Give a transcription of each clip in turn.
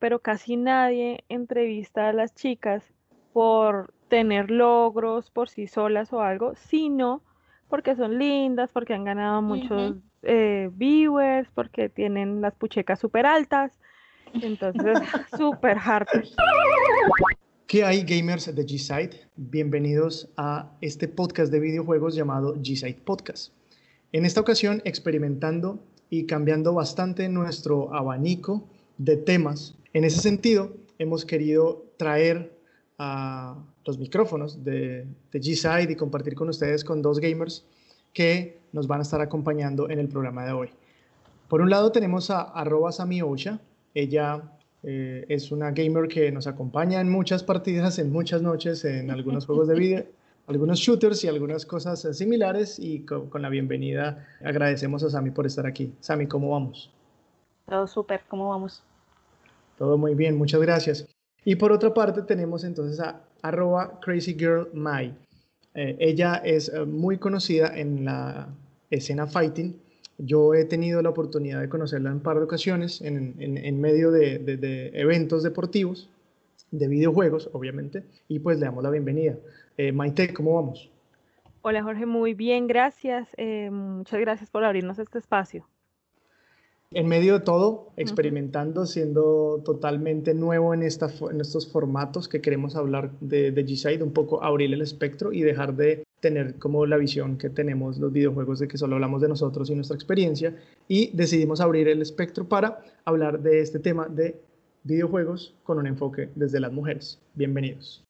pero casi nadie entrevista a las chicas por tener logros por sí solas o algo, sino porque son lindas, porque han ganado muchos eh, viewers, porque tienen las puchecas súper altas. Entonces, súper hard. ¿Qué hay gamers de G-Side? Bienvenidos a este podcast de videojuegos llamado G-Side Podcast. En esta ocasión experimentando y cambiando bastante nuestro abanico de temas. En ese sentido, hemos querido traer a los micrófonos de, G-Side y compartir con ustedes con dos gamers que nos van a estar acompañando en el programa de hoy. Por un lado tenemos a arroba Osha. Ella eh, es una gamer que nos acompaña en muchas partidas, en muchas noches, en algunos juegos de video, algunos shooters y algunas cosas similares. Y con, la bienvenida agradecemos a Sami por estar aquí. Sami, ¿cómo vamos? Todo súper, ¿cómo vamos? Todo muy bien, muchas gracias. Y por otra parte tenemos entonces a arroba crazygirlmy. Eh, ella es eh, muy conocida en la escena fighting yo he tenido la oportunidad de conocerla en par de ocasiones en, medio de, de, eventos deportivos, de videojuegos, obviamente, y pues le damos la bienvenida. Eh, Maite, ¿cómo vamos? Hola Jorge, muy bien, gracias. Eh, muchas gracias por abrirnos este espacio. En medio de todo, experimentando, siendo totalmente nuevo en, esta, en estos formatos que queremos hablar de, de G-Side, un poco abrir el espectro y dejar de tener como la visión que tenemos los videojuegos de que solo hablamos de nosotros y nuestra experiencia y decidimos abrir el espectro para hablar de este tema de videojuegos con un enfoque desde las mujeres. Bienvenidos.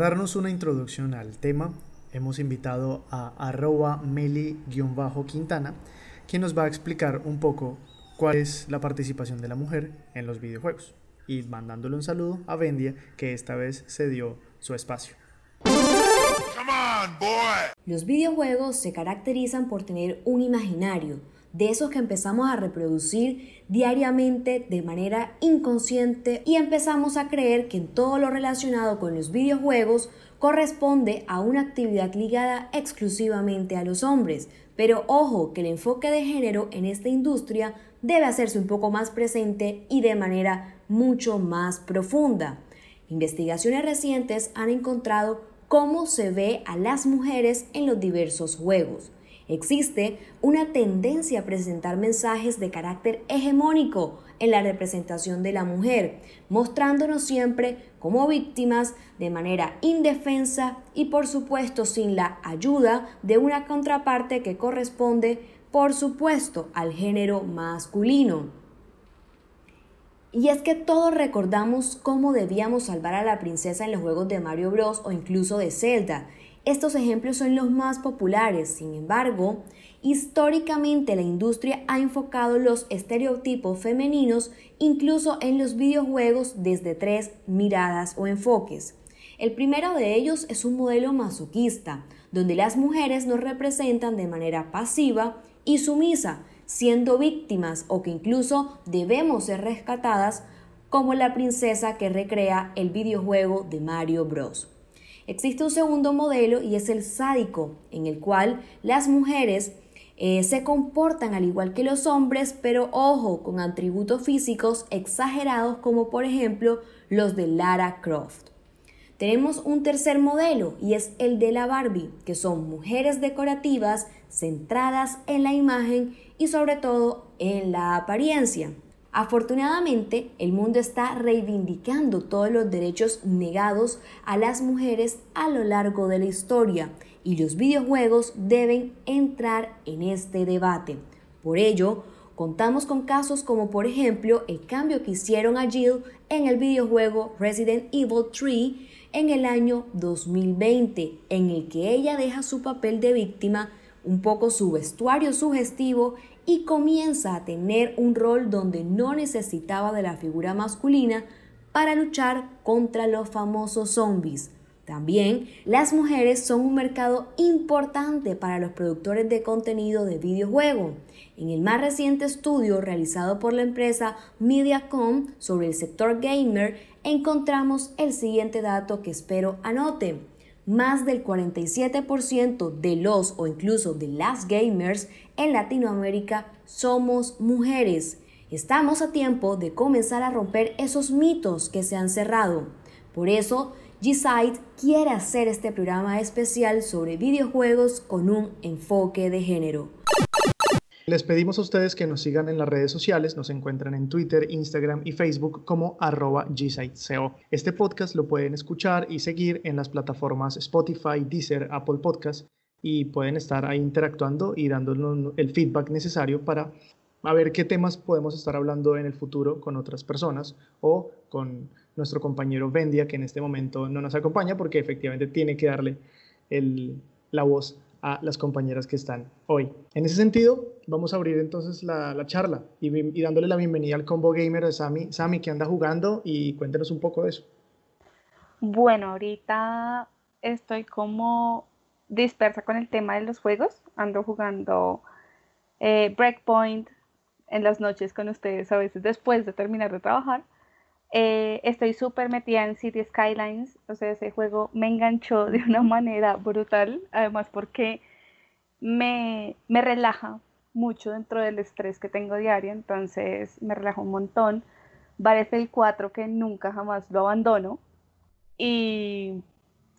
Darnos una introducción al tema, hemos invitado a arroba meli-quintana, quien nos va a explicar un poco cuál es la participación de la mujer en los videojuegos. Y mandándole un saludo a Vendia, que esta vez se dio su espacio. Los videojuegos se caracterizan por tener un imaginario, de esos que empezamos a reproducir diariamente de manera inconsciente y empezamos a creer que en todo lo relacionado con los videojuegos corresponde a una actividad ligada exclusivamente a los hombres. Pero ojo que el enfoque de género en esta industria debe hacerse un poco más presente y de manera mucho más profunda. Investigaciones recientes han encontrado cómo se ve a las mujeres en los diversos juegos. Existe una tendencia a presentar mensajes de carácter hegemónico en la representación de la mujer, mostrándonos siempre como víctimas de manera indefensa y por supuesto sin la ayuda de una contraparte que corresponde por supuesto al género masculino. Y es que todos recordamos cómo debíamos salvar a la princesa en los juegos de Mario Bros o incluso de Zelda, estos ejemplos son los más populares, sin embargo, históricamente la industria ha enfocado los estereotipos femeninos incluso en los videojuegos desde tres miradas o enfoques. El primero de ellos es un modelo masoquista, donde las mujeres nos representan de manera pasiva y sumisa, siendo víctimas o que incluso debemos ser rescatadas como la princesa que recrea el videojuego de Mario Bros. Existe un segundo modelo y es el sádico, en el cual las mujeres eh, se comportan al igual que los hombres, pero ojo, con atributos físicos exagerados como por ejemplo los de Lara Croft. Tenemos un tercer modelo y es el de la Barbie, que son mujeres decorativas centradas en la imagen y sobre todo en la apariencia. Afortunadamente, el mundo está reivindicando todos los derechos negados a las mujeres a lo largo de la historia y los videojuegos deben entrar en este debate. Por ello, contamos con casos como por ejemplo el cambio que hicieron a Jill en el videojuego Resident Evil 3 en el año 2020, en el que ella deja su papel de víctima, un poco su vestuario sugestivo y comienza a tener un rol donde no necesitaba de la figura masculina para luchar contra los famosos zombies. También, las mujeres son un mercado importante para los productores de contenido de videojuego. En el más reciente estudio realizado por la empresa Mediacom sobre el sector gamer, encontramos el siguiente dato que espero anoten. Más del 47% de los o incluso de las gamers en Latinoamérica somos mujeres. Estamos a tiempo de comenzar a romper esos mitos que se han cerrado. Por eso, G-Site quiere hacer este programa especial sobre videojuegos con un enfoque de género. Les pedimos a ustedes que nos sigan en las redes sociales, nos encuentran en Twitter, Instagram y Facebook como arroba. Este podcast lo pueden escuchar y seguir en las plataformas Spotify, Deezer, Apple Podcast y pueden estar ahí interactuando y dándonos el feedback necesario para a ver qué temas podemos estar hablando en el futuro con otras personas o con nuestro compañero Vendia, que en este momento no nos acompaña porque efectivamente tiene que darle la voz a las compañeras que están hoy. En ese sentido, vamos a abrir entonces la, charla y, dándole la bienvenida al combo gamer de Sami. Sami, que anda jugando? Y cuéntenos un poco de eso. Bueno, ahorita estoy como dispersa con el tema de los juegos. Ando jugando eh, Breakpoint en las noches con ustedes, a veces después de terminar de trabajar. Eh, estoy súper metida en City Skylines, o sea, ese juego me enganchó de una manera brutal, además porque me, me relaja mucho dentro del estrés que tengo diario, entonces me relaja un montón. el 4 que nunca jamás lo abandono y,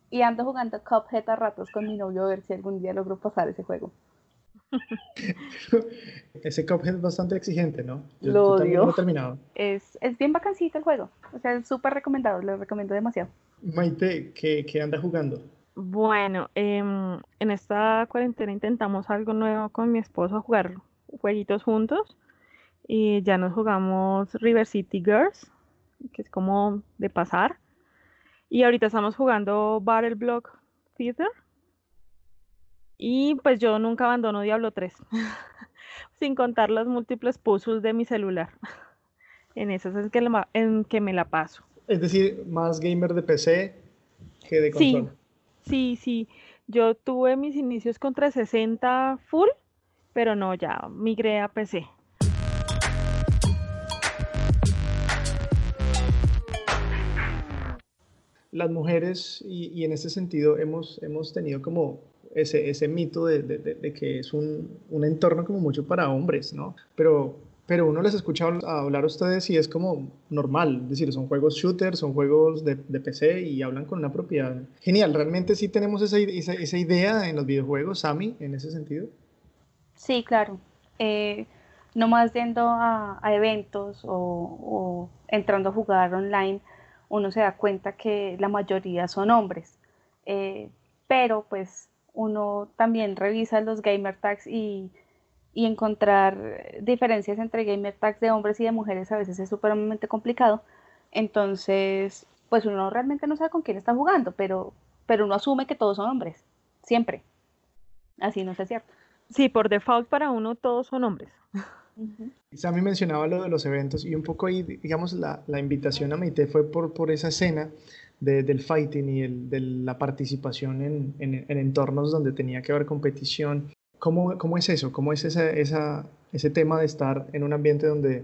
y ando jugando Cuphead a ratos con mi novio a ver si algún día logro pasar ese juego. Ese Cuphead es bastante exigente, ¿no? Yo, lo odio. Lo he terminado. Es, es bien vacancito el juego. O sea, es súper recomendado, lo recomiendo demasiado. Maite, ¿qué, qué anda jugando? Bueno, em, en esta cuarentena intentamos algo nuevo con mi esposo, jugar jueguitos juntos. Y ya nos jugamos River City Girls, que es como de pasar. Y ahorita estamos jugando Battle Block Theater, y pues yo nunca abandono Diablo 3, sin contar los múltiples puzzles de mi celular. en eso es que en que me la paso. Es decir, más gamer de PC que de consola. Sí, sí, sí. Yo tuve mis inicios con 360 full, pero no, ya migré a PC. Las mujeres, y, y en ese sentido hemos, hemos tenido como ese, ese mito de, de, que es un, un, entorno como mucho para hombres, ¿no? Pero, pero uno les escucha hablar a ustedes y es como normal, es decir, son juegos shooters, son juegos de, PC y hablan con una propiedad. Genial, realmente sí tenemos esa, esa, idea en los videojuegos, Sami, en ese sentido. Sí, claro. Eh, no más yendo a, eventos o, o entrando a jugar online, uno se da cuenta que la mayoría son hombres. Eh, pero pues uno también revisa los gamer tags y, encontrar diferencias entre gamer tags de hombres y de mujeres a veces es supremamente complicado. Entonces, pues uno realmente no sabe con quién está jugando, pero, pero uno asume que todos son hombres, siempre. Así no es cierto. Sí, por default para uno todos son hombres. Sammy mencionaba lo de los eventos y un poco ahí, digamos, la, la invitación a Meite fue por, por esa escena del fighting y el, de la participación en, en, entornos donde tenía que haber competición. ¿Cómo, cómo es eso? ¿Cómo es esa, esa, ese tema de estar en un ambiente donde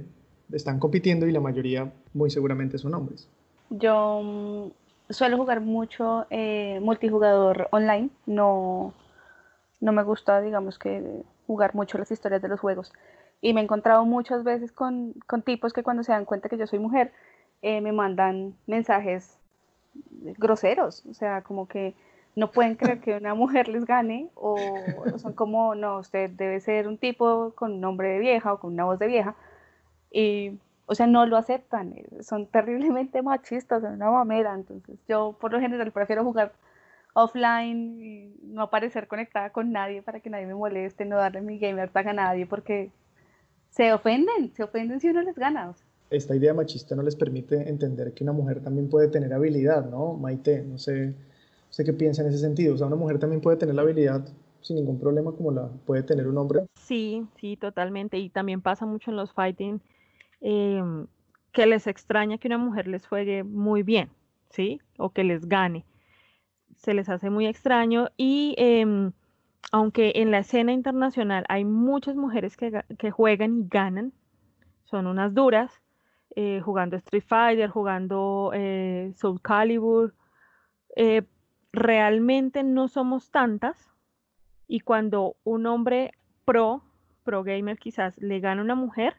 están compitiendo y la mayoría muy seguramente son hombres? Yo mm, suelo jugar mucho eh, multijugador online, no, no me gusta, digamos que, jugar mucho las historias de los juegos. Y me he encontrado muchas veces con, con tipos que cuando se dan cuenta que yo soy mujer, eh, me mandan mensajes groseros, o sea, como que no pueden creer que una mujer les gane o, son como, no, usted debe ser un tipo con un nombre de vieja o con una voz de vieja y, o sea, no lo aceptan, eh, son terriblemente machistas, son una mamera, entonces yo por lo general prefiero jugar offline y no aparecer conectada con nadie para que nadie me moleste, no darle mi gamer tag a nadie porque se ofenden, se ofenden si uno les gana. O sea esta idea machista no les permite entender que una mujer también puede tener habilidad, ¿no? Maite, no sé, sé qué piensa en ese sentido. O sea, una mujer también puede tener la habilidad sin ningún problema como la puede tener un hombre. Sí, sí, totalmente. Y también pasa mucho en los fighting em, que les extraña que una mujer les juegue muy bien, ¿sí? O que les gane. se les hace muy extraño y em, aunque en la escena internacional hay muchas mujeres que, juegan y ganan, son unas duras, eh, jugando Street Fighter, jugando eh, Soul Calibur, eh, realmente no somos tantas y cuando un hombre pro, pro gamer quizás, le gana a una mujer,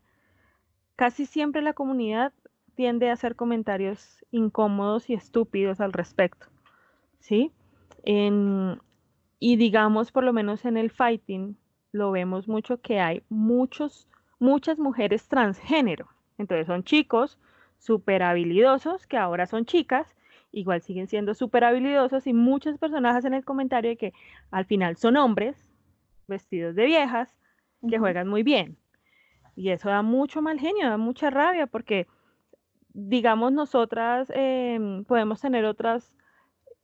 casi siempre la comunidad tiende a hacer comentarios incómodos y estúpidos al respecto. ¿Sí? y digamos, por lo menos en el fighting, lo vemos mucho que hay muchos, muchas mujeres transgénero. Entonces son chicos súper habilidosos que ahora son chicas, igual siguen siendo súper habilidosos y muchas personas hacen el comentario de que al final son hombres vestidos de viejas que juegan muy bien. Y eso da mucho mal genio, da mucha rabia porque digamos, nosotras em, podemos tener otras,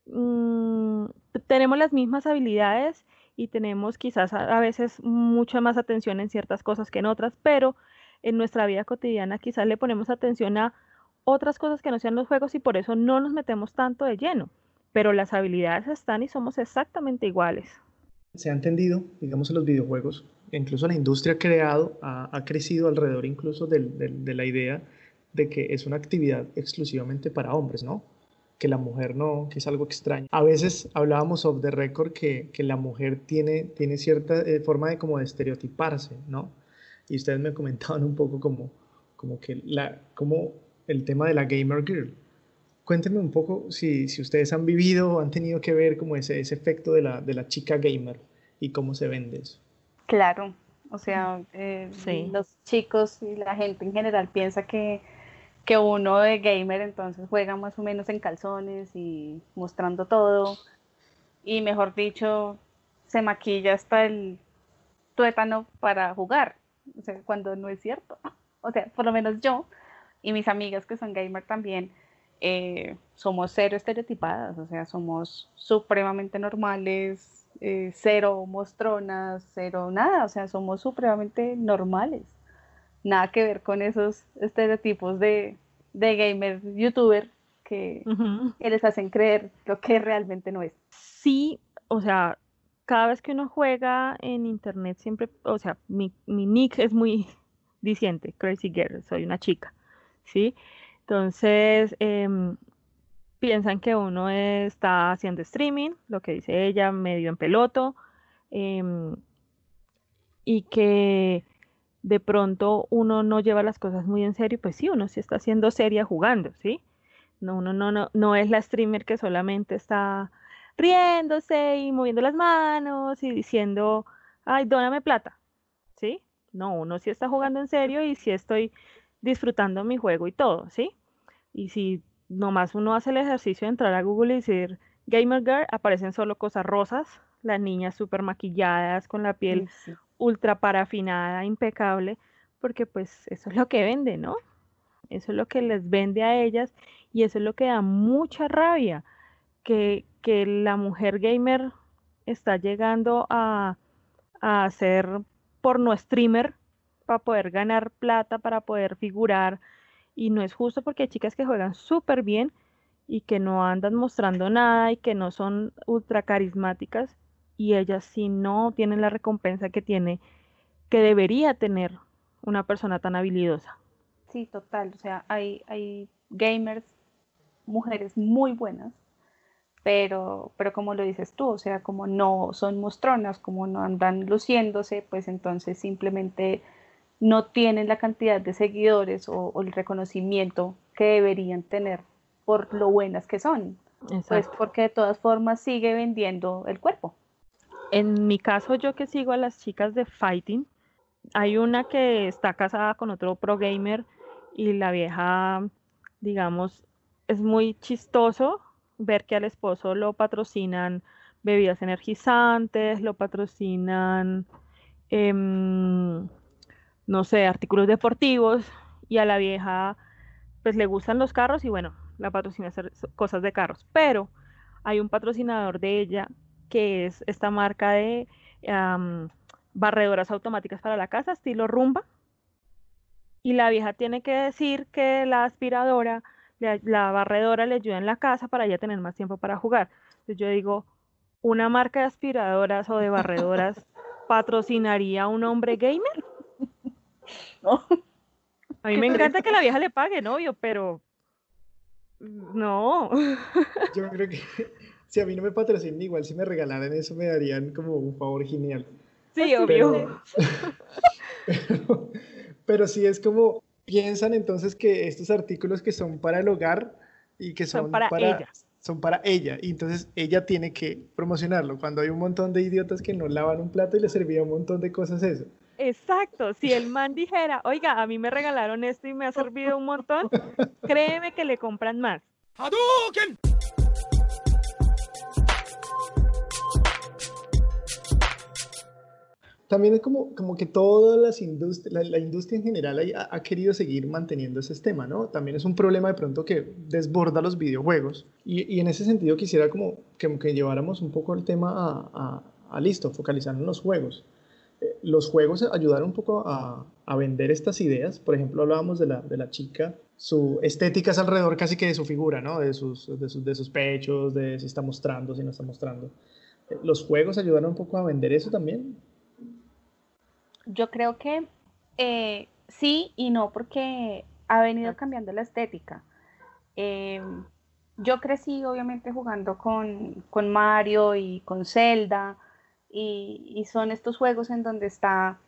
mm, tenemos las mismas habilidades y tenemos quizás a, veces mucha más atención en ciertas cosas que en otras, pero en nuestra vida cotidiana quizás le ponemos atención a otras cosas que no sean los juegos y por eso no nos metemos tanto de lleno, pero las habilidades están y somos exactamente iguales. Se ha entendido, digamos, en los videojuegos, incluso la industria ha creado, ha, crecido alrededor incluso de la idea de que es una actividad exclusivamente para hombres, ¿no? Que la mujer no, que es algo extraño. A veces hablábamos of the record que, que la mujer tiene, tiene cierta eh, forma de como de estereotiparse, ¿no? Y ustedes me comentaban un poco como, como que la, como el tema de la gamer girl. Cuéntenme un poco si, si ustedes han vivido o han tenido que ver como ese, ese efecto de la, de la chica gamer y cómo se vende eso. Claro, o sea, eh, los chicos y la gente en general piensa que que uno de gamer entonces juega más o menos en calzones y mostrando todo y mejor dicho se maquilla hasta el tuétano para jugar, o sea, cuando no es cierto. O sea, por lo menos yo y mis amigas que son gamer también eh, somos cero estereotipadas, o sea, somos supremamente normales, eh, cero mostronas, cero nada, o sea, somos supremamente normales nada que ver con esos estereotipos de, de gamer youtuber que, les hacen creer lo que realmente no es. Sí, o sea, cada vez que uno juega en internet siempre, o sea, mi, nick es muy diciente, Crazy Girl, soy una chica, ¿sí? Entonces, em, piensan que uno está haciendo streaming, lo que dice ella, medio en peloto, em, y que de pronto uno no lleva las cosas muy en serio, pues sí, uno sí está haciendo seria jugando, ¿sí? No, uno no, no, no es la streamer que solamente está riéndose y moviendo las manos y diciendo, ay, dóname plata, ¿sí? No, uno sí está jugando en serio y sí estoy disfrutando mi juego y todo, ¿sí? Y si nomás uno hace el ejercicio de entrar a Google y decir Gamer Girl, aparecen solo cosas rosas, las niñas súper maquilladas, con la piel ultra parafinada, impecable, porque pues eso es lo que vende, ¿no? Eso es lo que les vende a ellas y eso es lo que da mucha rabia, que, que la mujer gamer está llegando a, a ser porno streamer para poder ganar plata, para poder figurar, y no es justo porque hay chicas que juegan súper bien y que no andan mostrando nada y que no son ultra carismáticas y ellas si no tienen la recompensa que tiene, que debería tener una persona tan habilidosa. Sí, total. O sea, hay, hay gamers, mujeres muy buenas, pero, pero como lo dices tú, o sea, como no son mostronas, como no andan luciéndose, pues entonces simplemente no tienen la cantidad de seguidores o, el reconocimiento que deberían tener por lo buenas que son. Pues porque de todas formas sigue vendiendo el cuerpo. En mi caso, yo que sigo a las chicas de Fighting, hay una que está casada con otro pro gamer y la vieja, digamos, es muy chistoso ver que al esposo lo patrocinan bebidas energizantes, lo patrocinan, em, no sé, artículos deportivos y a la vieja pues le gustan los carros y bueno, la patrocina hacer cosas de carros, pero hay un patrocinador de ella que es esta marca de barredoras automáticas para la casa, estilo rumba. Y la vieja tiene que decir que la aspiradora, la, barredora le ayuda en la casa para ella tener más tiempo para jugar. Entonces yo digo, ¿una marca de aspiradoras o de barredoras patrocinaría a un hombre gamer? No. A mí me encanta que la vieja le pague, novio, pero no. Yo creo que si a mí no me patrocinan, igual si me regalaran eso me darían como un favor genial. Sí, obvio. Pero, sí es como, piensan entonces que estos artículos que son para el hogar y que son, para, ella. Son para ella. Y entonces ella tiene que promocionarlo. Cuando hay un montón de idiotas que no lavan un plato y le servía un montón de cosas eso. Exacto, si el man dijera, oiga, a mí me regalaron esto y me ha servido un montón, créeme que le compran más. También es como, como que todas las industrias, la, industria en general ha, querido seguir manteniendo ese tema, ¿no? También es un problema de pronto que desborda los videojuegos. Y, en ese sentido quisiera como que, lleváramos un poco el tema a, a, a listo, focalizar en los juegos los juegos ayudaron un poco a, vender estas ideas. Por ejemplo, hablábamos de la, de la chica, su estética es alrededor casi que de su figura, ¿no? De sus, de sus, de sus pechos, de si está mostrando, si no está mostrando. ¿Los juegos ayudaron un poco a vender eso también? Yo creo que eh, sí y no, porque ha venido cambiando la estética. Eh, yo crecí obviamente jugando con, con Mario y con Zelda y, son estos juegos en donde está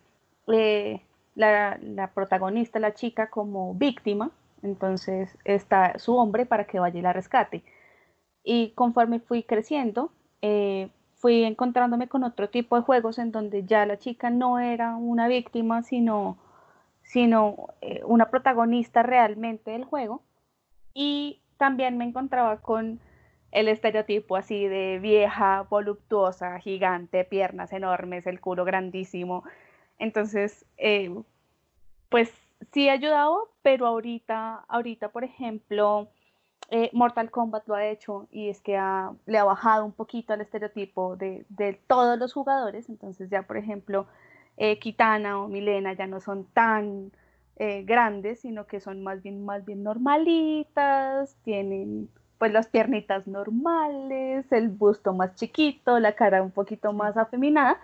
eh, la, protagonista, la chica, como víctima, entonces está su hombre para que vaya y la rescate. Y conforme fui creciendo, eh, fui encontrándome con otro tipo de juegos en donde ya la chica no era una víctima, sino, sino eh, una protagonista realmente del juego. Y también me encontraba con el estereotipo así de vieja, voluptuosa, gigante, piernas enormes, el culo grandísimo. Entonces, eh, pues sí ha ayudado, pero ahorita, ahorita por ejemplo, eh, Mortal Kombat lo ha hecho y es que le ha bajado un poquito el estereotipo de, todos los jugadores. Entonces ya, por ejemplo, eh, Kitana o Milena ya no son tan grandes, sino que son más bien, más bien normalitas, tienen pues las piernitas normales, el busto más chiquito, la cara un poquito más afeminada,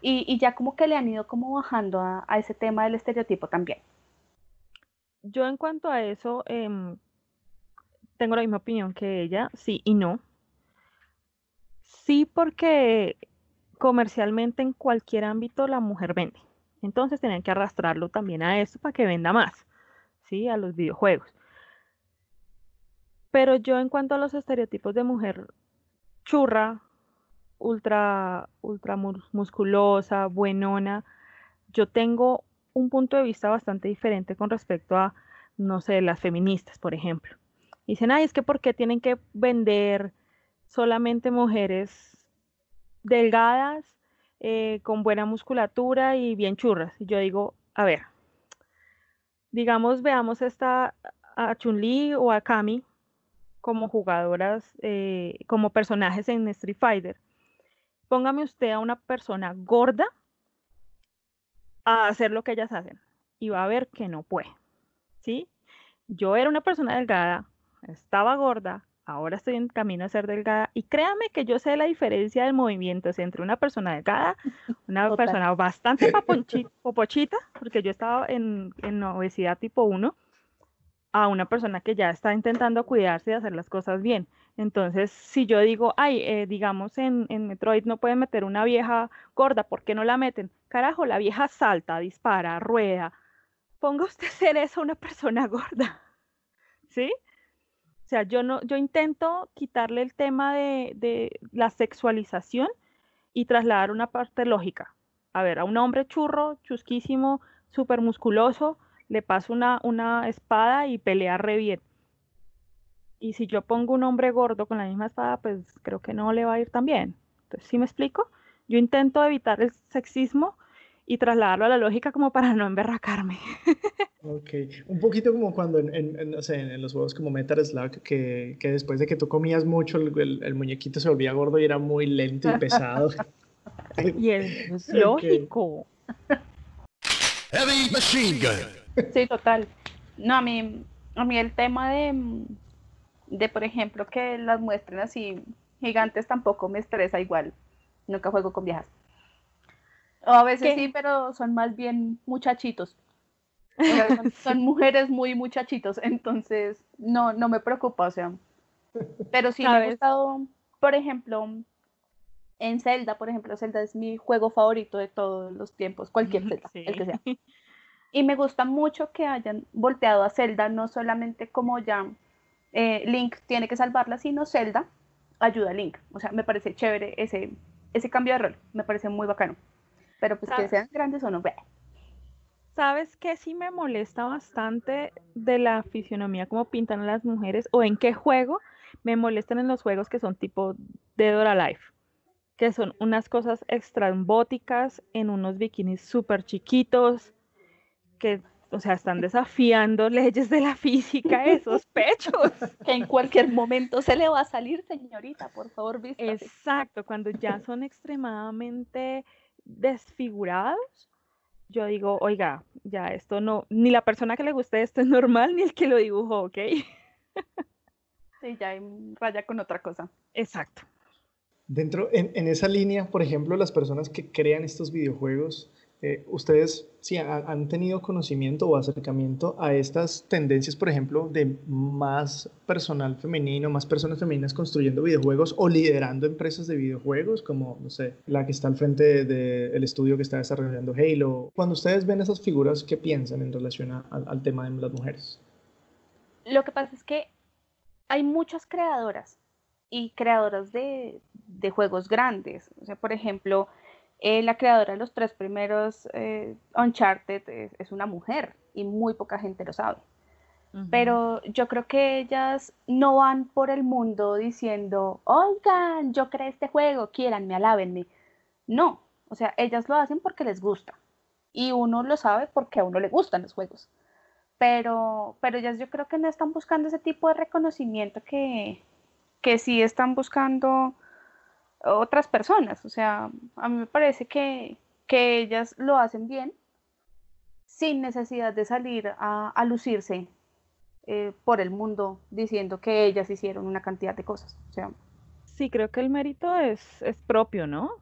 y, ya como que le han ido como bajando a, ese tema del estereotipo también. Yo en cuanto a eso, em, tengo la misma opinión que ella, sí y no. Sí porque comercialmente en cualquier ámbito la mujer vende. Entonces tienen que arrastrarlo también a eso para que venda más, ¿sí? A los videojuegos. Pero yo en cuanto a los estereotipos de mujer churra, ultra, ultra musculosa, buenona, yo tengo un punto de vista bastante diferente con respecto a, no sé, las feministas, por ejemplo. Dicen, ay, es que ¿por qué tienen que vender solamente mujeres delgadas, eh, con buena musculatura y bien churras? Y yo digo, a ver, digamos, veamos esta a Chun-Li o a Kami, como jugadoras, eh, como personajes en Street Fighter. Póngame usted a una persona gorda a hacer lo que ellas hacen y va a ver que no puede. ¿Sí? Yo era una persona delgada, estaba gorda, ahora estoy en camino a ser delgada y créame que yo sé la diferencia del movimiento entre una persona delgada, una persona bastante popochita, porque yo estaba en, en obesidad tipo 1 a una persona que ya está intentando cuidarse y hacer las cosas bien. Entonces, si yo digo, ay, eh, digamos en, en, Metroid no pueden meter una vieja gorda, ¿por qué no la meten? Carajo, la vieja salta, dispara, rueda. Ponga usted ser eso una persona gorda. ¿Sí? Sea, yo intento quitarle el tema de, la sexualización y trasladar una parte lógica. A ver, a un hombre churro, chusquísimo, súper musculoso, le paso una, una espada y pelea re bien. Y si yo pongo un hombre gordo con la misma espada, pues creo que no le va a ir tan bien. Entonces, ¿sí me explico? Yo intento evitar el sexismo y trasladarlo a la lógica como para no emberracarme. Ok, un poquito como cuando en, en, no sé, en los juegos como Metal Slug, que, que, después de que tú comías mucho, el, el, muñequito se volvía gordo y era muy lento y pesado. y es lógico. Heavy Machine Gun. Sí, total. No, a mí, a mí el tema de, de, por ejemplo, que las muestren así gigantes tampoco me estresa igual. Nunca juego con viejas. O a veces sí, pero son más bien muchachitos. son, mujeres muy muchachitos, entonces no, no me preocupa, o sea. Pero sí me ha gustado, por ejemplo, en Zelda, por ejemplo, Zelda es mi juego favorito de todos los tiempos, cualquier Zelda, el que sea. Y me gusta mucho que hayan volteado a Zelda, no solamente como ya eh, Link tiene que salvarla, sino Zelda ayuda a Link. O sea, me parece chévere ese, ese cambio de rol, me parece muy bacano. Pero pues que sean grandes o no, ¿Sabes qué sí me molesta bastante de la fisionomía como pintan a las mujeres o en qué juego? Me molestan en los juegos que son tipo Dead or Alive, que son unas cosas extrambóticas en unos bikinis súper chiquitos, que, o sea, están desafiando leyes de la física esos pechos. Que en cualquier momento se le va a salir, señorita, por favor. Exacto, cuando ya son extremadamente desfigurados yo digo, oiga, ya esto no, ni la persona que le guste esto es normal, ni el que lo dibujó, ¿ok? Sí, ya raya con otra cosa. Exacto. Dentro, en, en, esa línea, por ejemplo, las personas que crean estos videojuegos, eh, ustedes sí han, tenido conocimiento o acercamiento a estas tendencias, por ejemplo, de más personal femenino, más personas femeninas construyendo videojuegos o liderando empresas de videojuegos, como, no sé, la que está al frente del estudio que está desarrollando Halo. Cuando ustedes ven esas figuras, ¿qué piensan en relación al tema de las mujeres? Lo que pasa es que hay muchas creadoras y creadoras de, de juegos grandes. O sea, por ejemplo, eh, la creadora de los tres primeros eh, Uncharted es, una mujer y muy poca gente lo sabe. Pero yo creo que ellas no van por el mundo diciendo, oigan, yo creé este juego, quieranme, alábenme. No, o sea, ellas lo hacen porque les gusta. Y uno lo sabe porque a uno le gustan los juegos. Pero, pero ellas yo creo que no están buscando ese tipo de reconocimiento que, que sí están buscando otras personas. O sea, a mí me parece que, ellas lo hacen bien sin necesidad de salir a, lucirse eh, por el mundo diciendo que ellas hicieron una cantidad de cosas. O sea, sí, creo que el mérito es, es propio, ¿no?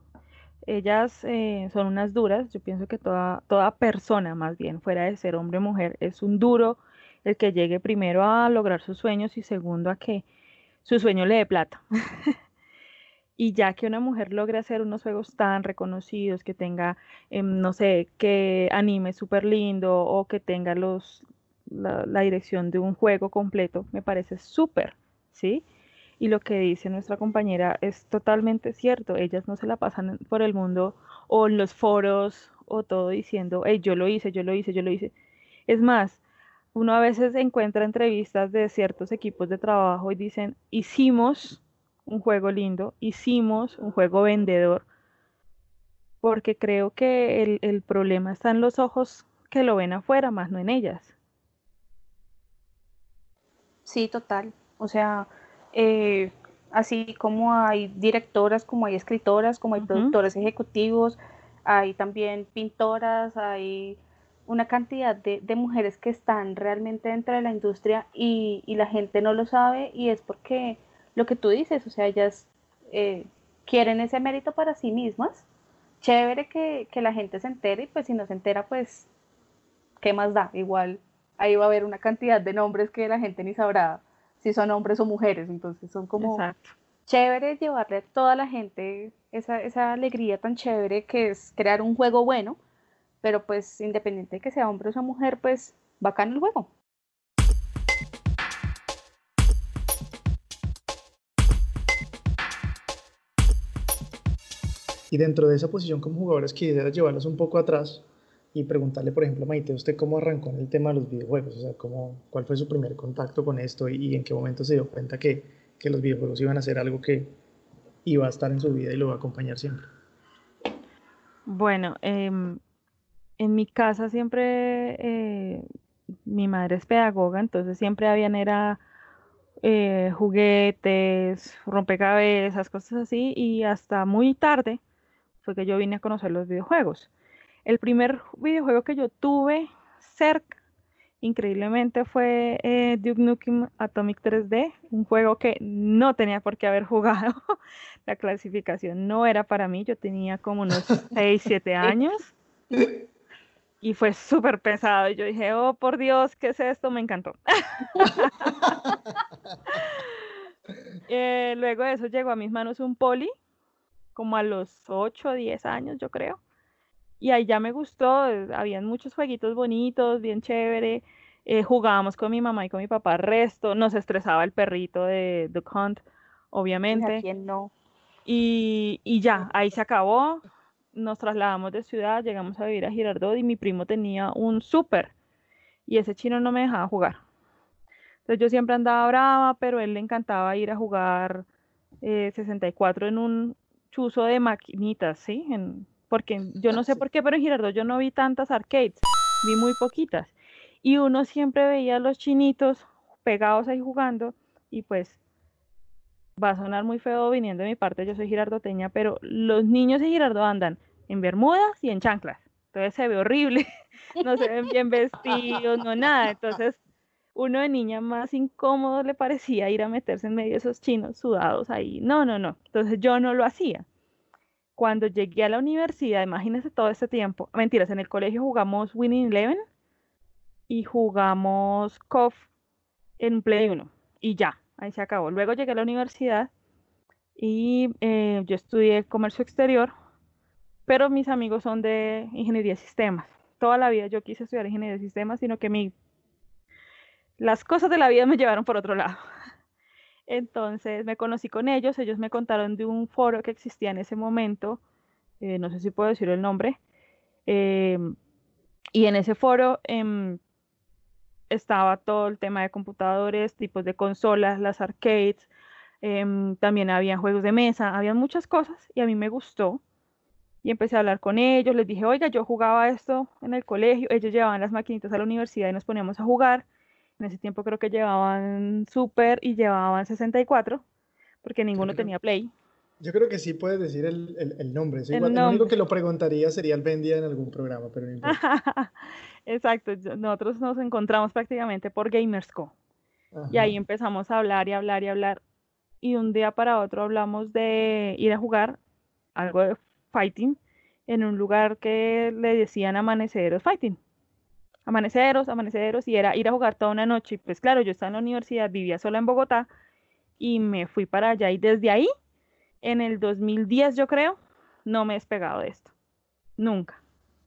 Ellas eh, son unas duras, yo pienso que toda, toda persona más bien, fuera de ser hombre o mujer, es un duro el que llegue primero a lograr sus sueños y segundo a que su sueño le dé plata. Y ya que una mujer logre hacer unos juegos tan reconocidos, que tenga, em, no sé, que anime súper lindo o que tenga los, la, dirección de un juego completo, me parece súper, ¿sí? Y lo que dice nuestra compañera es totalmente cierto. Ellas no se la pasan por el mundo o en los foros o todo diciendo, hey, yo lo hice, yo lo hice, yo lo hice. Es más, uno a veces encuentra entrevistas de ciertos equipos de trabajo y dicen, hicimos un juego lindo, hicimos un juego vendedor, porque creo que el, problema está en los ojos que lo ven afuera, más no en ellas. Sí, total. O sea, eh, así como hay directoras, como hay escritoras, como hay productores ejecutivos, hay también pintoras, hay una cantidad de, mujeres que están realmente dentro de la industria y, y, la gente no lo sabe y es porque lo que tú dices, o sea, ellas eh, quieren ese mérito para sí mismas. Chévere que, la gente se entere y pues si no se entera, pues, ¿qué más da? Igual ahí va a haber una cantidad de nombres que la gente ni sabrá si son hombres o mujeres, entonces son como chévere llevarle a toda la gente esa, esa alegría tan chévere que es crear un juego bueno, pero pues independiente de que sea hombre o sea mujer, pues bacán el juego. Y dentro de esa posición como jugadores quisiera llevarlos un poco atrás y preguntarle, por ejemplo, Maite, ¿usted cómo arrancó en el tema de los videojuegos? O sea, ¿cómo, ¿cuál fue su primer contacto con esto y, en qué momento se dio cuenta que, que, los videojuegos iban a ser algo que iba a estar en su vida y lo va a acompañar siempre? Bueno, em, en mi casa siempre, eh, mi madre es pedagoga, entonces siempre habían era eh, juguetes, rompecabezas, cosas así, y hasta muy tarde fue que yo vine a conocer los videojuegos. El primer videojuego que yo tuve cerca increíblemente fue eh, Duke Nukem Atomic 3D, un juego que no tenía por qué haber jugado. La clasificación no era para mí, yo tenía como unos 6, 7 años y fue súper pesado. Y yo dije, oh, por Dios, ¿qué es esto? Me encantó. Eh, luego de eso llegó a mis manos un poli, como a los 8 o 10 años, yo creo. Y ahí ya me gustó, eh, habían muchos jueguitos bonitos, bien chévere. Eh, jugábamos con mi mamá y con mi papá resto, nos estresaba el perrito de The Hunt, obviamente. quién no? Y, y ya, ahí se acabó. Nos trasladamos de ciudad, llegamos a vivir a Girardot y mi primo tenía un súper y ese chino no me dejaba jugar. Entonces yo siempre andaba brava, pero él le encantaba ir a jugar 64 eh, en un chuzo de maquinitas, ¿sí? En, porque yo no sé por qué, pero en Girardot yo no vi tantas arcades, vi muy poquitas. Y uno siempre veía a los chinitos pegados ahí jugando y pues va a sonar muy feo viniendo de mi parte, yo soy girardoteña, pero los niños en Girardot andan en bermudas y en chanclas. Entonces se ve horrible, no se ven bien vestidos, no nada. Entonces uno de niña más incómodo le parecía ir a meterse en medio de esos chinos sudados ahí. No, no, no. Entonces yo no lo hacía. Cuando llegué a la universidad, imagínense todo este tiempo, mentiras, en el colegio jugamos Winning Eleven y jugamos KOF en Play 1 y ya, ahí se acabó. Luego llegué a la universidad y eh, yo estudié comercio exterior, pero mis amigos son de ingeniería de sistemas. Toda la vida yo quise estudiar ingeniería de sistemas, sino que mi las cosas de la vida me llevaron por otro lado. Entonces me conocí con ellos, ellos me contaron de un foro que existía en ese momento, eh, no sé si puedo decir el nombre, em, y en ese foro em, estaba todo el tema de computadores, tipos de consolas, las arcades, em, también había juegos de mesa, había muchas cosas y a mí me gustó. Y empecé a hablar con ellos, les dije, oiga, yo jugaba esto en el colegio, ellos llevaban las maquinitas a la universidad y nos poníamos a jugar. En ese tiempo creo que llevaban Super y llevaban 64, porque ninguno tenía Play. Yo creo que sí puedes decir el, el, nombre. El, único que lo preguntaría sería el vendía en algún programa, pero no Exacto, nosotros nos encontramos prácticamente por Gamersco. Y ahí empezamos a hablar y hablar y hablar. Y un día para otro hablamos de ir a jugar algo de fighting en un lugar que le decían amaneceros fighting amaneceros, amaneceros, y era ir a jugar toda una noche. Y pues claro, yo estaba en la universidad, vivía sola en Bogotá, y me fui para allá. Y desde ahí, en el 2010 yo creo, no me he despegado de esto. Nunca,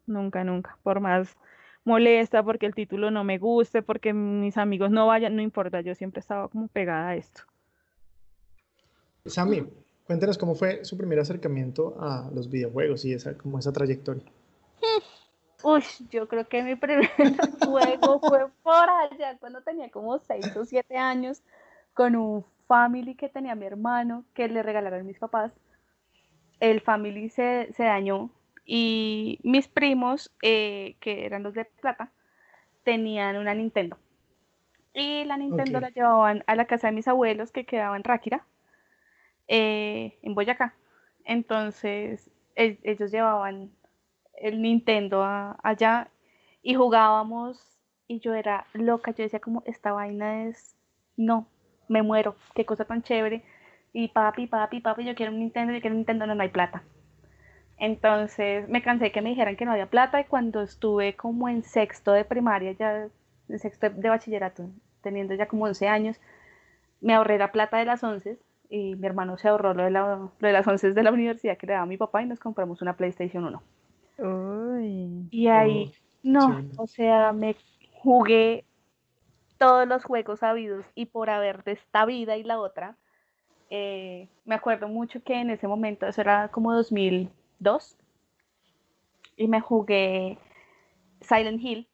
nunca, nunca. Por más molesta, porque el título no me guste, porque mis amigos no vayan, no importa, yo siempre estaba como pegada a esto. Sammy, cuéntanos cómo fue su primer acercamiento a los videojuegos y esa, como esa trayectoria. Uy, yo creo que mi primer juego fue por allá cuando tenía como 6 o 7 años con un family que tenía mi hermano que le regalaron mis papás. El family se, dañó y mis primos, eh, que eran los de plata, tenían una Nintendo. Y la Nintendo la llevaban a la casa de mis abuelos que quedaba en Ráquira, eh, en Boyacá. Entonces ellos llevaban el Nintendo allá y jugábamos y yo era loca, yo decía como esta vaina es, no, me muero, qué cosa tan chévere. Y papi, papi, papi, yo quiero un Nintendo, yo quiero un Nintendo, no, no hay plata. Entonces me cansé que me dijeran que no había plata y cuando estuve como en sexto de primaria, ya en sexto de bachillerato, teniendo ya como 11 años, me ahorré la plata de las 11 y mi hermano se ahorró lo de, la, lo de las 11 de la universidad que le daba mi papá y nos compramos una PlayStation 1 y ahí, no, o sea, me jugué todos los juegos habidos y por haber de esta vida y la otra. Eh, me acuerdo mucho que en ese momento, eso era como 2002, y me jugué Silent Hill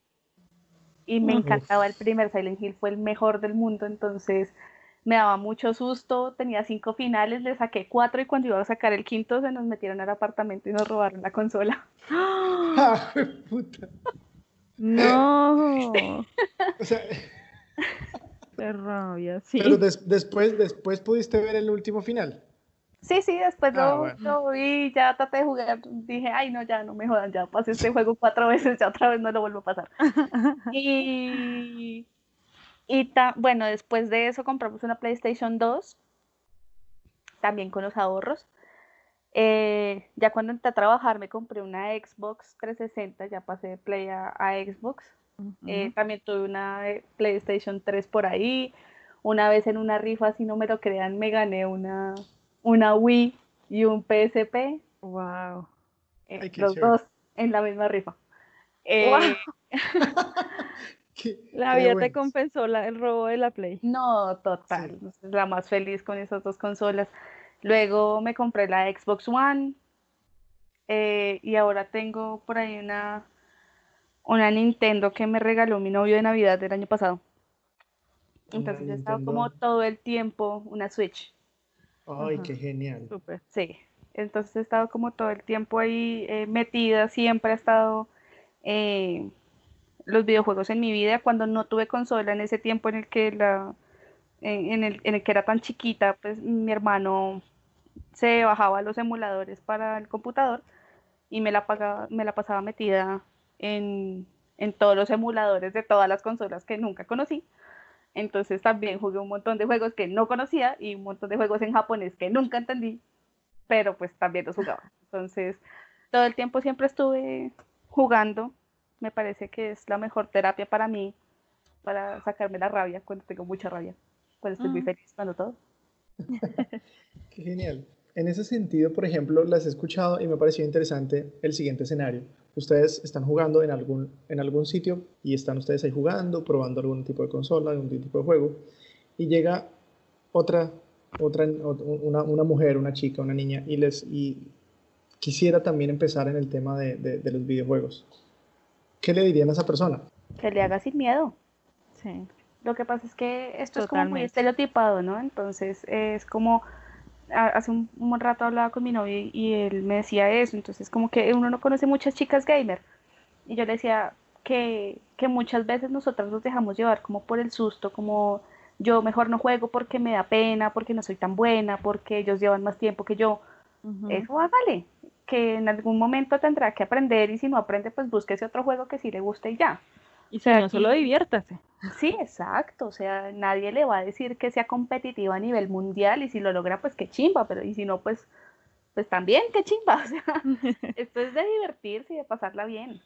y me encantaba el primer Silent Hill, fue el mejor del mundo, entonces me daba mucho susto, tenía cinco finales, le saqué cuatro y cuando iba a sacar el quinto se nos metieron al apartamento y nos robaron la consola. ¡Ah, puta! No. o sea... Qué rabia, sí. Pero después, después pudiste ver el último final. Sí, sí, después ah, lo, vi, ya traté de jugar, dije, ay no, ya no me jodan, ya pasé este juego cuatro veces, ya otra vez no lo vuelvo a pasar. y y bueno, después de eso compramos una PlayStation 2, también con los ahorros. Eh, ya cuando entré a trabajar me compré una Xbox 360, ya pasé de Play a, Xbox. Eh, también tuve una PlayStation 3 por ahí. Una vez en una rifa, si no me lo crean, me gané una, una Wii y un PSP. Wow. Eh, los dos en la misma rifa. la vida te compensó el robo de la Play. No, total. La más feliz con esas dos consolas. Luego me compré la Xbox One. Eh, y ahora tengo por ahí una, una Nintendo que me regaló mi novio de Navidad del año pasado. Entonces he estado como todo el tiempo una Switch. Ay, qué genial. Super. Sí. Entonces he estado como todo el tiempo ahí eh, metida, siempre he estado eh, los videojuegos en mi vida cuando no tuve consola en ese tiempo en el que la en el, en el que era tan chiquita pues mi hermano se bajaba los emuladores para el computador y me la, pagaba, me la pasaba metida en, en todos los emuladores de todas las consolas que nunca conocí. Entonces también jugué un montón de juegos que no conocía y un montón de juegos en japonés que nunca entendí, pero pues también los jugaba. Entonces todo el tiempo siempre estuve jugando me parece que es la mejor terapia para mí, para sacarme la rabia cuando tengo mucha rabia, cuando estoy muy feliz, cuando todo. Qué genial. En ese sentido, por ejemplo, las he escuchado y me pareció interesante el siguiente escenario. Ustedes están jugando en algún, en algún sitio y están ustedes ahí jugando, probando algún tipo de consola, algún tipo de juego, y llega otra, otra una, una mujer, una chica, una niña, y les y quisiera también empezar en el tema de, de los videojuegos. ¿Qué le dirían a esa persona? Que le haga sin miedo. Sí. Lo que pasa es que esto es como muy estereotipado, ¿no? Entonces es como, hace un, un, rato hablaba con mi novio y él me decía eso, entonces como que uno no conoce muchas chicas gamer. Y yo le decía que, que muchas veces nosotras nos dejamos llevar como por el susto, como yo mejor no juego porque me da pena, porque no soy tan buena, porque ellos llevan más tiempo que yo. Eso hágale, que en algún momento tendrá que aprender y si no aprende, pues búsquese otro juego que sí le guste y ya. Y si no, solo diviértase. Sí, exacto. O sea, nadie le va a decir que sea competitivo a nivel mundial y si lo logra, pues qué chimba, pero y si no, pues, pues también qué chimba. O sea, esto es de divertirse y de pasarla bien.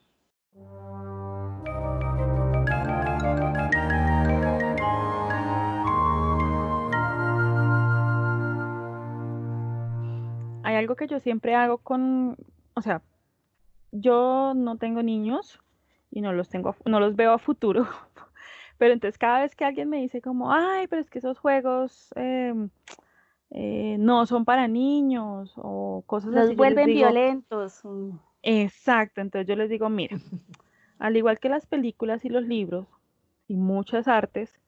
Hay algo que yo siempre hago con, o sea, yo no tengo niños y no los tengo, no los veo a futuro, pero entonces cada vez que alguien me dice como, ay, pero es que esos juegos em, eh, no son para niños o cosas los así. Los vuelven violentos. Mm. Exacto, entonces yo les digo, mira, al igual que las películas y los libros y muchas artes,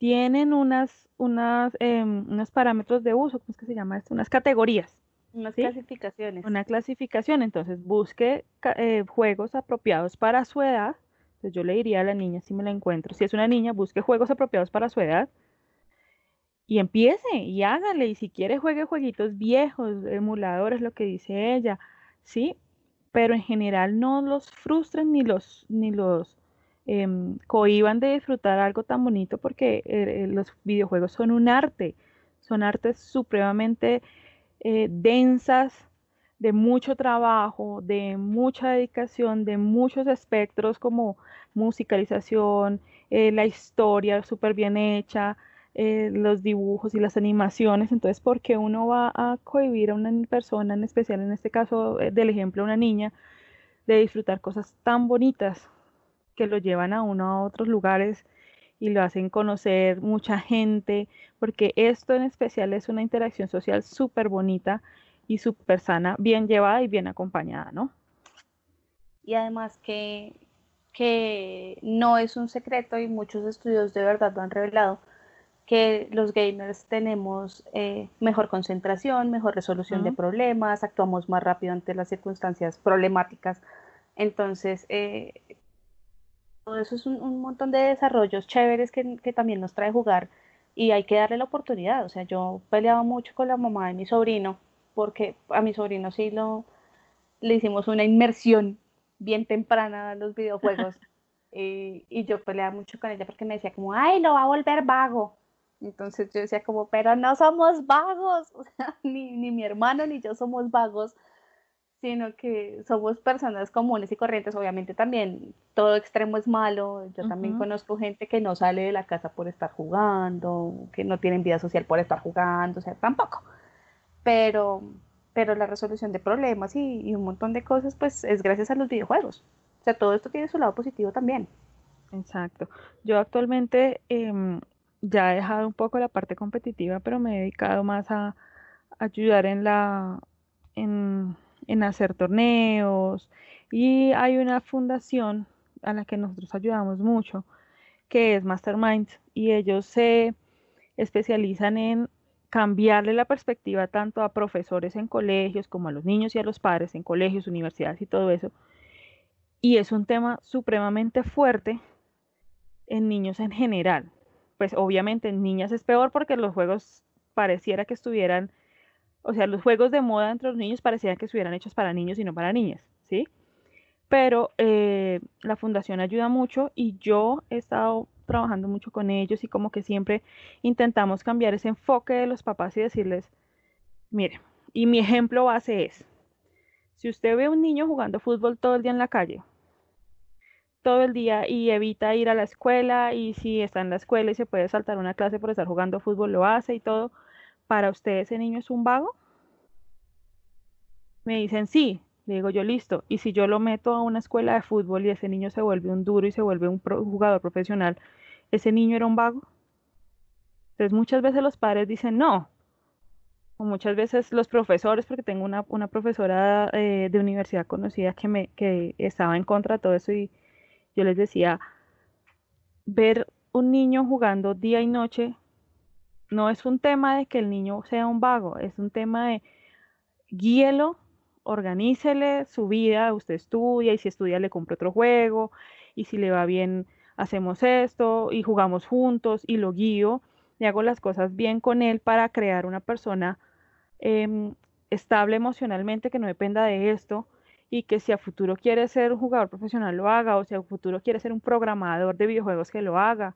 tienen unas, unas, em, unos parámetros de uso, ¿cómo es que se llama esto? Unas categorías. Unas clasificaciones. Una clasificación, entonces busque eh, juegos apropiados para su edad. Entonces yo le diría a la niña si me la encuentro, si es una niña, busque juegos apropiados para su edad y empiece y hágale. Y si quiere juegue jueguitos viejos, emuladores, lo que dice ella, ¿sí? Pero en general no los frustren ni los, ni los eh, cohiban de disfrutar algo tan bonito porque eh, los videojuegos son un arte, son artes supremamente eh, densas, de mucho trabajo, de mucha dedicación, de muchos espectros como musicalización, eh, la historia súper bien hecha, eh, los dibujos y las animaciones. Entonces, ¿por qué uno va a cohibir a una persona, en especial en este caso del ejemplo, una niña, de disfrutar cosas tan bonitas que lo llevan a uno a otros lugares? Y lo hacen conocer mucha gente, porque esto en especial es una interacción social súper bonita y súper sana, bien llevada y bien acompañada, ¿no? Y además que, que no es un secreto y muchos estudios de verdad lo han revelado, que los gamers tenemos eh, mejor concentración, mejor resolución de problemas, actuamos más rápido ante las circunstancias problemáticas. Entonces, eh, eso es un, montón de desarrollos chéveres que, también nos trae jugar y hay que darle la oportunidad. O sea, yo peleaba mucho con la mamá de mi sobrino porque a mi sobrino sí lo, le hicimos una inmersión bien temprana a los videojuegos. y, y, yo peleaba mucho con ella porque me decía como, ay, lo va a volver vago. Entonces yo decía como, pero no somos vagos, o sea, ni, ni mi hermano ni yo somos vagos, sino que somos personas comunes y corrientes. Obviamente también todo extremo es malo. Yo también conozco gente que no sale de la casa por estar jugando, que no tienen vida social por estar jugando, o sea, tampoco. Pero, pero la resolución de problemas y, un montón de cosas, pues es gracias a los videojuegos. O sea, todo esto tiene su lado positivo también. Exacto. Yo actualmente em, ya he dejado un poco la parte competitiva, pero me he dedicado más a ayudar en la en, hacer torneos y hay una fundación a la que nosotros ayudamos mucho que es Mastermind y ellos se especializan en cambiarle la perspectiva tanto a profesores en colegios como a los niños y a los padres en colegios, universidades y todo eso. Y es un tema supremamente fuerte en niños en general. Pues obviamente en niñas es peor porque los juegos pareciera que estuvieran, o sea, los juegos de moda entre los niños parecían que estuvieran hechos para niños y no para niñas, ¿sí? Pero eh, la fundación ayuda mucho y yo he estado trabajando mucho con ellos y como que siempre intentamos cambiar ese enfoque de los papás y decirles, mire, y mi ejemplo base es, si usted ve a un niño jugando fútbol todo el día en la calle, todo el día y evita ir a la escuela y si está en la escuela y se puede saltar una clase por estar jugando fútbol, lo hace y todo, ¿para usted ese niño es un vago? Me dicen sí, le digo yo listo, y si yo lo meto a una escuela de fútbol y ese niño se vuelve un duro y se vuelve un jugador profesional, ese niño era un vago. Entonces muchas veces los padres dicen no, o muchas veces los profesores, porque tengo una, profesora eh, de universidad conocida que, que estaba en contra de todo eso y yo les decía, ver un niño jugando día y noche no es un tema de que el niño sea un vago, es un tema de guíelo, organícele su vida, usted estudia y si estudia le compra otro juego y si le va bien hacemos esto y jugamos juntos y lo guío y hago las cosas bien con él para crear una persona em, estable emocionalmente que no dependa de esto y que si a futuro quiere ser un jugador profesional lo haga o si a futuro quiere ser un programador de videojuegos que lo haga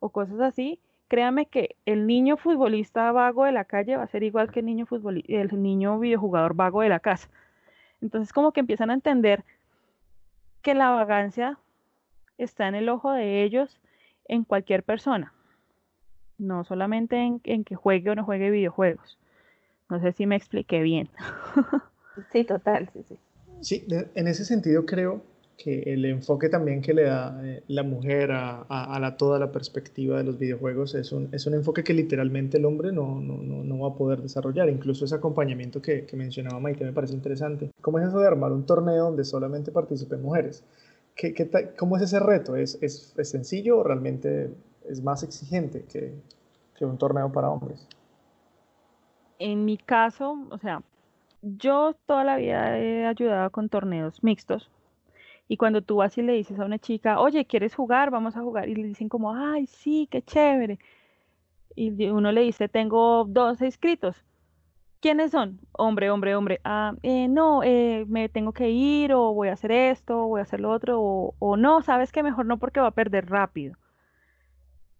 o cosas así, créame que el niño futbolista vago de la calle va a ser igual que el niño, el niño videojugador vago de la casa. Entonces como que empiezan a entender que la vagancia está en el ojo de ellos en cualquier persona, no solamente en, que juegue o no juegue videojuegos. No sé si me expliqué bien. sí, total, sí, sí. Sí, en ese sentido creo que el enfoque también que le da eh, la mujer a, la, toda la perspectiva de los videojuegos es un, es un enfoque que literalmente el hombre no, no, no, va a poder desarrollar. Incluso ese acompañamiento que, que mencionaba Maite me parece interesante. ¿Cómo es eso de armar un torneo donde solamente participen mujeres? ¿Qué, qué ¿Cómo es ese reto? ¿Es, es, ¿Es, sencillo o realmente es más exigente que, que un torneo para hombres? En mi caso, o sea, yo toda la vida he ayudado con torneos mixtos. Y cuando tú vas y le dices a una chica, oye, ¿quieres jugar? Vamos a jugar. Y le dicen como, ay, sí, qué chévere. Y uno le dice, tengo dos inscritos. ¿Quiénes son? Hombre, hombre, hombre. Ah, eh, no, eh, me tengo que ir o voy a hacer esto, voy a hacer lo otro, o, no, sabes que mejor no porque va a perder rápido.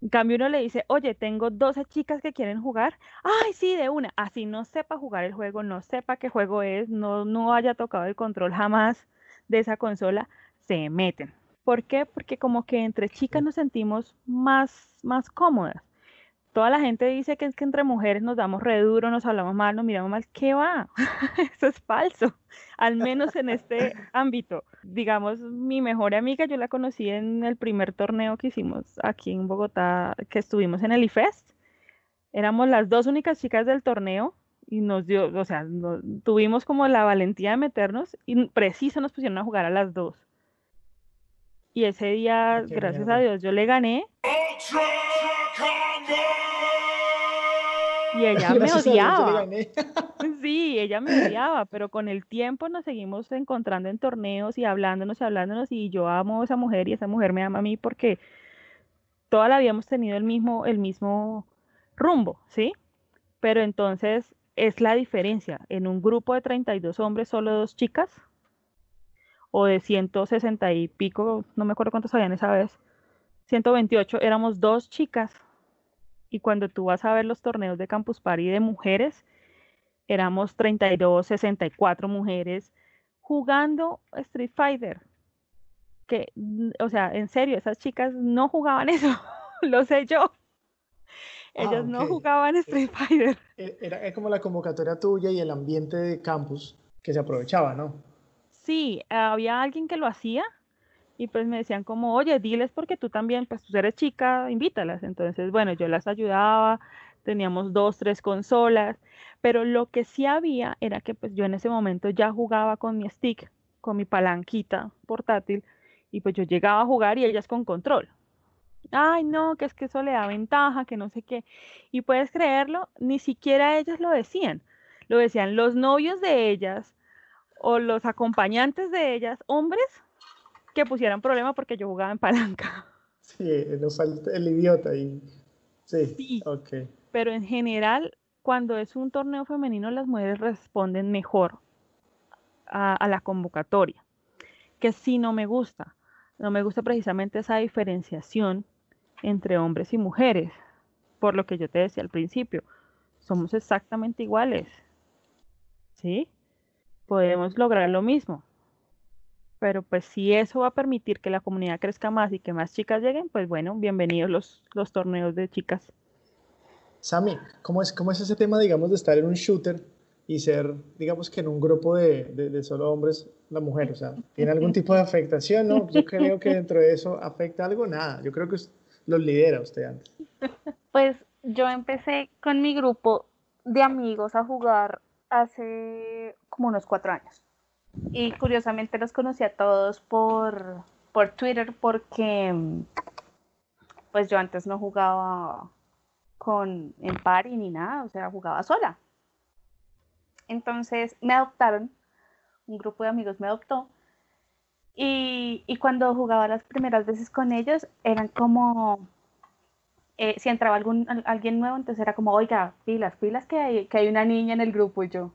En cambio uno le dice, oye, tengo 12 chicas que quieren jugar. Ay, sí, de una. Así no sepa jugar el juego, no sepa qué juego es, no, no haya tocado el control jamás de esa consola, se meten. ¿Por qué? Porque como que entre chicas nos sentimos más, más cómodas toda la gente dice que es que entre mujeres nos damos re duro, nos hablamos mal, nos miramos mal. ¿Qué va? Eso es falso, al menos en este ámbito. Digamos, mi mejor amiga, yo la conocí en el primer torneo que hicimos aquí en Bogotá, que estuvimos en el IFEST. Éramos las dos únicas chicas del torneo y nos dio, o sea, tuvimos como la valentía de meternos y preciso nos pusieron a jugar a las dos. Y ese día, gracias a Dios, yo le gané. Y ella me odiaba. sí, ella me odiaba, pero con el tiempo nos seguimos encontrando en torneos y hablándonos y hablándonos y yo amo a esa mujer y esa mujer me ama a mí porque toda la vida hemos tenido el mismo, el mismo rumbo, ¿sí? Pero entonces es la diferencia. En un grupo de 32 hombres, solo dos chicas, o de 160 y pico, no me acuerdo cuántos habían esa vez, 128, éramos dos chicas. Y cuando tú vas a ver los torneos de Campus Party de mujeres, éramos 32, 64 mujeres jugando Street Fighter. Que, o sea, en serio, esas chicas no jugaban eso, lo sé yo. Ah, Ellas no jugaban Street Fighter. E, era, como la convocatoria tuya y el ambiente de campus que se aprovechaba, ¿no? Sí, había alguien que lo hacía y pues me decían como, oye, diles porque tú también, pues tú eres chica, invítalas. Entonces, bueno, yo las ayudaba, teníamos dos, tres consolas, pero lo que sí había era que pues yo en ese momento ya jugaba con mi stick, con mi palanquita portátil, y pues yo llegaba a jugar y ellas con control ay, no, que es que eso le da ventaja, que no sé qué. Y puedes creerlo, ni siquiera ellas lo decían. Lo decían los novios de ellas o los acompañantes de ellas, hombres, que pusieran problema porque yo jugaba en palanca. Sí, falta el idiota y sí, sí ok. Pero en general, cuando es un torneo femenino, las mujeres responden mejor a, a la convocatoria, que sí no me gusta. No me gusta precisamente esa diferenciación entre hombres y mujeres, por lo que yo te decía al principio, somos exactamente iguales. ¿Sí? Podemos lograr lo mismo. Pero pues si eso va a permitir que la comunidad crezca más y que más chicas lleguen, pues bueno, bienvenidos los, los torneos de chicas. Sami, ¿cómo es, ¿cómo es ese tema, digamos, de estar en un shooter y ser, digamos que en un grupo de, de, solo hombres, la mujer? O sea, ¿tiene algún tipo de afectación? No, yo creo que dentro de eso afecta algo, nada. Yo creo que los lidera usted antes? Pues yo empecé con mi grupo de amigos a jugar hace como unos cuatro años. Y curiosamente los conocí a todos por, por Twitter porque pues yo antes no jugaba con en party ni nada, o sea, jugaba sola. Entonces me adoptaron, un grupo de amigos me adoptó y, y, cuando jugaba las primeras veces con ellos, eran como, eh, si entraba algún, alguien nuevo, entonces era como, oiga, pilas, pilas que hay, que hay una niña en el grupo y yo,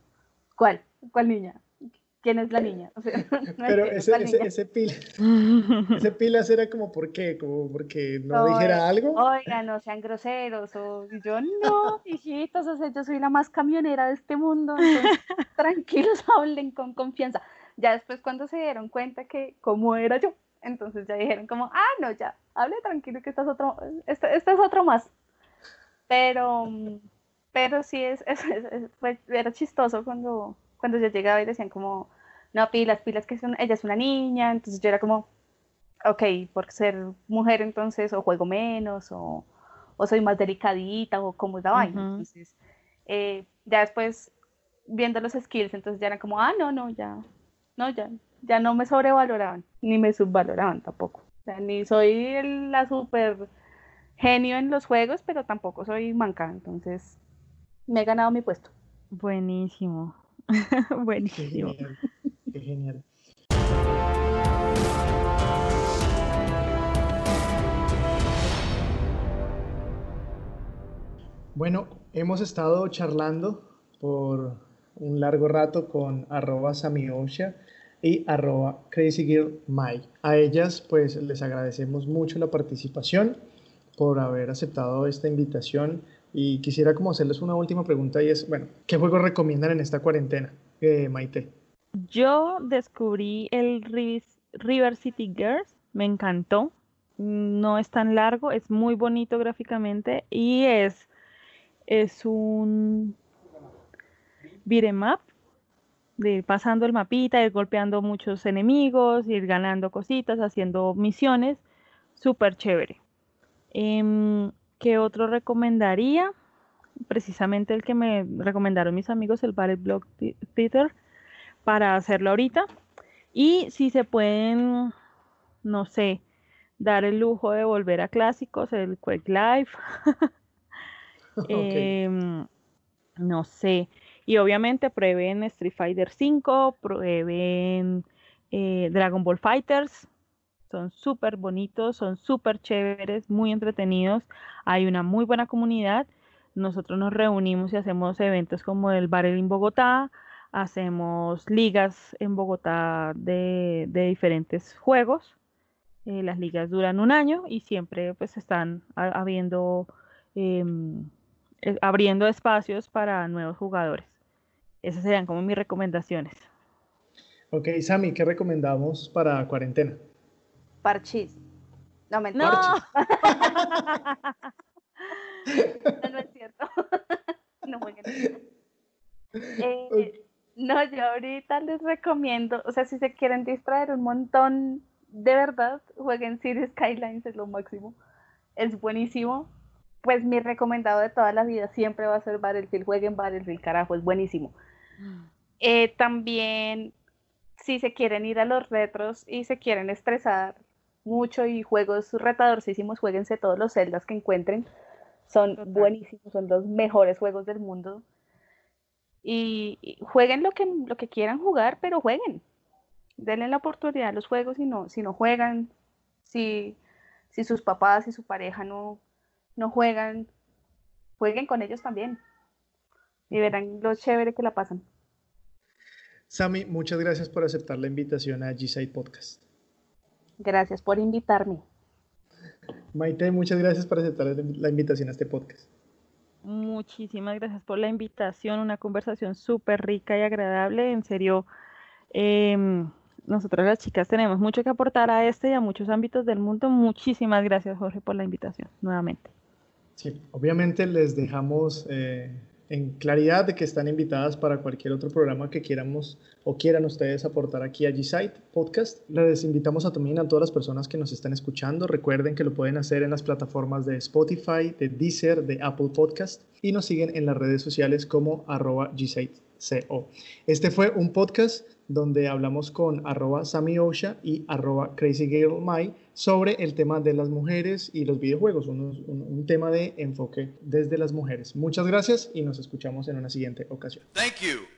¿cuál? ¿Cuál niña? ¿Quién es la niña? Pero ese, ese, ese, pila, ese pilas era como, ¿por qué? Como porque no dijera algo. Oiga, no sean groseros. O yo, no, hijitos, o sea, yo soy la más camionera de este mundo. tranquilos, hablen con confianza. Ya después cuando se dieron cuenta que cómo era yo, entonces ya dijeron como, ah, no, ya, hable tranquilo que estás otro, este, este, es otro más. Pero, pero sí, es, es, era chistoso cuando, cuando yo llegaba y decían como, no, pilas, pilas, que son, ella es una niña, entonces yo era como, ok, por ser mujer entonces o juego menos o, o soy más delicadita o como es la vaina. Entonces, eh, ya después viendo los skills, entonces ya era como, ah, no, no, ya, no, ya, ya no me sobrevaloraban, ni me subvaloraban tampoco. O sea, ni soy la super genio en los juegos, pero tampoco soy manca, entonces me he ganado mi puesto. Buenísimo, buenísimo. Qué genial. Qué genial. Bueno, hemos estado charlando por un largo rato con arroba samiosha y arroba. A ellas pues les agradecemos mucho la participación por haber aceptado esta invitación y quisiera como hacerles una última pregunta y es, bueno, ¿qué juegos recomiendan en esta cuarentena, eh, Maite? Yo descubrí el River City Girls, me encantó, no es tan largo, es muy bonito gráficamente y es, es un beat'em up, de ir pasando el mapita, ir golpeando muchos enemigos, ir ganando cositas, haciendo misiones, súper chévere. Em, ¿Qué otro recomendaría? Precisamente el que me recomendaron mis amigos, el Battle Block Theater, para hacerlo ahorita. Y si se pueden, no sé, dar el lujo de volver a clásicos, el Quake Live. Em, no sé. Y obviamente prueben Street Fighter 5, prueben eh, Dragon Ball Fighters. Son súper bonitos, son súper chéveres, muy entretenidos. Hay una muy buena comunidad. nosotros nos reunimos y hacemos eventos como el Barrel en Bogotá, hacemos ligas en Bogotá de, diferentes juegos. Eh, las ligas duran un año y siempre pues están habiendo, em, eh, abriendo espacios para nuevos jugadores. Esas serían como mis recomendaciones. Ok, Sami, ¿qué recomendamos para cuarentena? Parchís. No, me No. no, es cierto. no eh, no, yo ahorita les recomiendo, o sea, si se quieren distraer un montón, de verdad, jueguen City Skylines, es lo máximo. Es buenísimo. Pues mi recomendado de toda la vida siempre va a ser Battlefield. Jueguen Battlefield, carajo, es buenísimo. Eh, también, si se quieren ir a los retros y se quieren estresar mucho y juegos retadorcísimos, jueguense todos los celdas que encuentren son buenísimos, son los mejores juegos del mundo. Y, jueguen lo que, lo que quieran jugar, pero jueguen. Denle la oportunidad a los juegos y no, si no juegan, si, si sus papás y su pareja no, no juegan, jueguen con ellos también. Y verán lo chévere que la pasan. Sami, muchas gracias por aceptar la invitación a G-Side Podcast. Gracias por invitarme. Maite, muchas gracias por aceptar la invitación a este podcast. Muchísimas gracias por la invitación, una conversación súper rica y agradable. En serio, em, nosotros las chicas tenemos mucho que aportar a este y a muchos ámbitos del mundo. Muchísimas gracias, Jorge, por la invitación nuevamente. Sí, obviamente les dejamos eh, en claridad de que están invitadas para cualquier otro programa que quieramos o quieran ustedes aportar aquí a G-Site Podcast. Les invitamos a también a todas las personas que nos están escuchando. Recuerden que lo pueden hacer en las plataformas de Spotify, de Deezer, de Apple Podcast y nos siguen en las redes sociales como arroba G-Site.co. Este fue un podcast donde hablamos con arroba Sami Osha y arroba Crazy sobre el tema de las mujeres y los videojuegos, un, tema de enfoque desde las mujeres. Muchas gracias y nos escuchamos en una siguiente ocasión. Thank you.